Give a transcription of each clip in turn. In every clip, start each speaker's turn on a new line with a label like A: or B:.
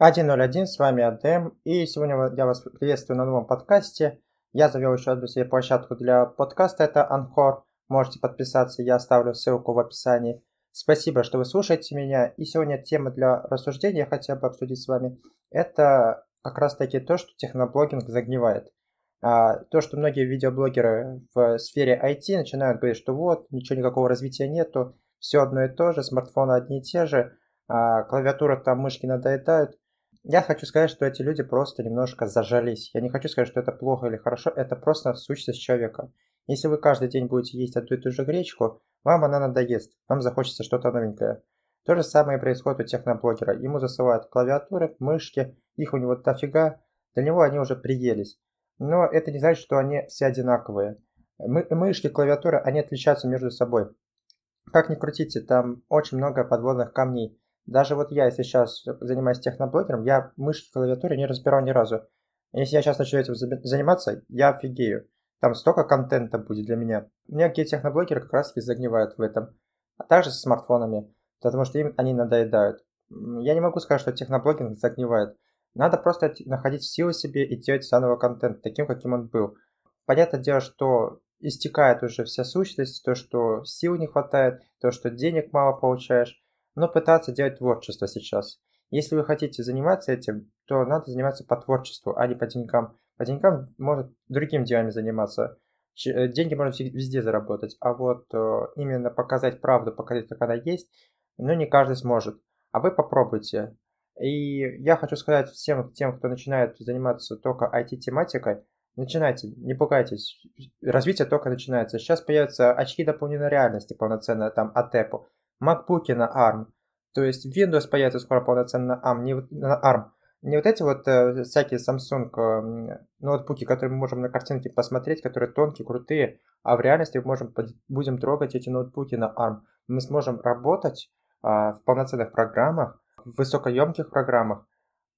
A: 101, с вами АДМ, и сегодня я вас приветствую на новом подкасте. Я завел еще одну себе площадку для подкаста, это Анхор. Можете подписаться, я оставлю ссылку в описании. Спасибо, что вы слушаете меня. И сегодня тема для рассуждения я хотел бы обсудить с вами. Это как раз таки то, что техноблогинг загнивает. А, то, что многие видеоблогеры в сфере IT начинают говорить, что вот, ничего никакого развития нету, все одно и то же, смартфоны одни и те же, а клавиатура там, мышки надоедают. Я хочу сказать, что эти люди просто немножко зажались. Я не хочу сказать, что это плохо или хорошо, это просто сущность человека. Если вы каждый день будете есть одну и ту же гречку, вам она надоест, вам захочется что-то новенькое. То же самое происходит у техноблогера. Ему засылают клавиатуры, мышки, их у него дофига, для него они уже приелись. Но это не значит, что они все одинаковые. Мы, мышки, клавиатуры, они отличаются между собой. Как ни крутите, там очень много подводных камней. Даже вот я, если сейчас занимаюсь техноблогером, я мышки клавиатуры не разбирал ни разу. Если я сейчас начну этим заниматься, я офигею. Там столько контента будет для меня. Многие техноблогеры как раз таки загнивают в этом. А также со смартфонами, потому что им они надоедают. Я не могу сказать, что техноблогинг загнивает. Надо просто находить силы себе и делать заново контент, таким, каким он был. Понятное дело, что истекает уже вся сущность, то, что сил не хватает, то, что денег мало получаешь но пытаться делать творчество сейчас. Если вы хотите заниматься этим, то надо заниматься по творчеству, а не по деньгам. По деньгам может другим делами заниматься. Э, деньги можно везде заработать, а вот э, именно показать правду, показать, как она есть, ну не каждый сможет. А вы попробуйте. И я хочу сказать всем тем, кто начинает заниматься только IT-тематикой, начинайте, не пугайтесь. Развитие только начинается. Сейчас появятся очки дополненной реальности полноценно там Apple. MacBook на ARM. То есть Windows появится скоро полноценно ARM, не, на ARM. Не вот эти вот э, всякие Samsung э, ноутбуки, которые мы можем на картинке посмотреть, которые тонкие, крутые, а в реальности мы можем, будем трогать эти ноутбуки на ARM. Мы сможем работать э, в полноценных программах, в высокоемких программах,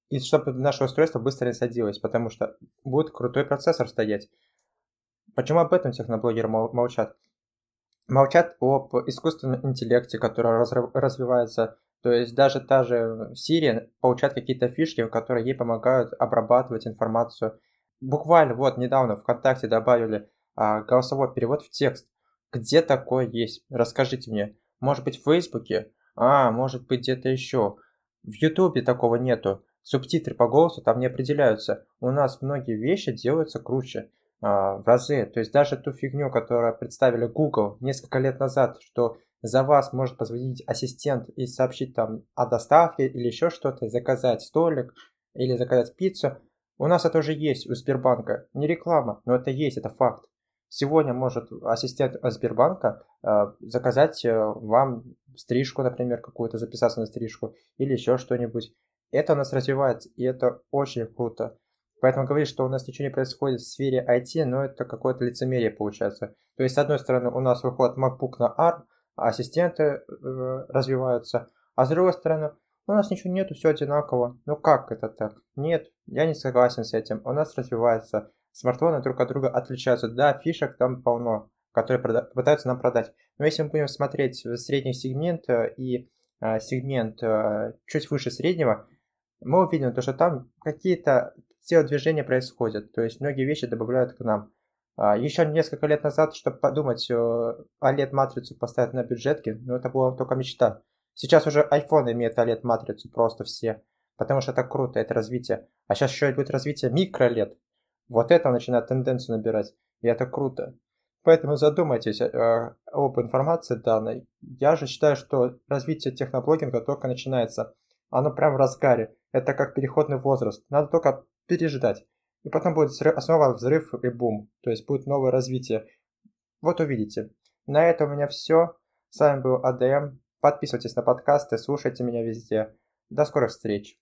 A: и чтобы наше устройство быстро не садилось, потому что будет крутой процессор стоять. Почему об этом техноблогеры молчат? Молчат об искусственном интеллекте, который развивается. То есть даже та же Siri получает какие-то фишки, которые ей помогают обрабатывать информацию. Буквально вот недавно ВКонтакте добавили а, голосовой перевод в текст. Где такое есть? Расскажите мне. Может быть в Фейсбуке? А, может быть где-то еще. В Ютубе такого нету. Субтитры по голосу там не определяются. У нас многие вещи делаются круче. А, в разы. То есть даже ту фигню, которую представили Google несколько лет назад, что за вас может позвонить ассистент и сообщить там о доставке или еще что-то, заказать столик или заказать пиццу. У нас это уже есть у Сбербанка. Не реклама, но это есть, это факт. Сегодня может ассистент Сбербанка э, заказать э, вам стрижку, например, какую-то, записаться на стрижку или еще что-нибудь. Это у нас развивается, и это очень круто. Поэтому говорить, что у нас ничего не происходит в сфере IT, но это какое-то лицемерие получается. То есть, с одной стороны, у нас выходит MacBook на ARM, а ассистенты э, развиваются, а с другой стороны, у нас ничего нету, все одинаково. Ну как это так? Нет, я не согласен с этим. У нас развивается. Смартфоны друг от друга отличаются. Да, фишек там полно, которые прода- пытаются нам продать. Но если мы будем смотреть средний сегмент э, и э, сегмент э, чуть выше среднего, мы увидим то, что там какие-то телодвижения происходят, то есть многие вещи добавляют к нам. А, Еще несколько лет назад, чтобы подумать, OLED-матрицу поставить на бюджетке, ну это была только мечта. Сейчас уже iPhone имеет OLED-матрицу просто все, потому что это круто, это развитие. А сейчас еще будет развитие микро-LED. Вот это начинает тенденцию набирать, и это круто. Поэтому задумайтесь э, об информации данной. Я же считаю, что развитие техноблогинга только начинается. Оно прям в разгаре. Это как переходный возраст. Надо только переждать. И потом будет снова взрыв и бум. То есть будет новое развитие. Вот увидите. На этом у меня все. С вами был АДМ. Подписывайтесь на подкасты, слушайте меня везде. До скорых встреч.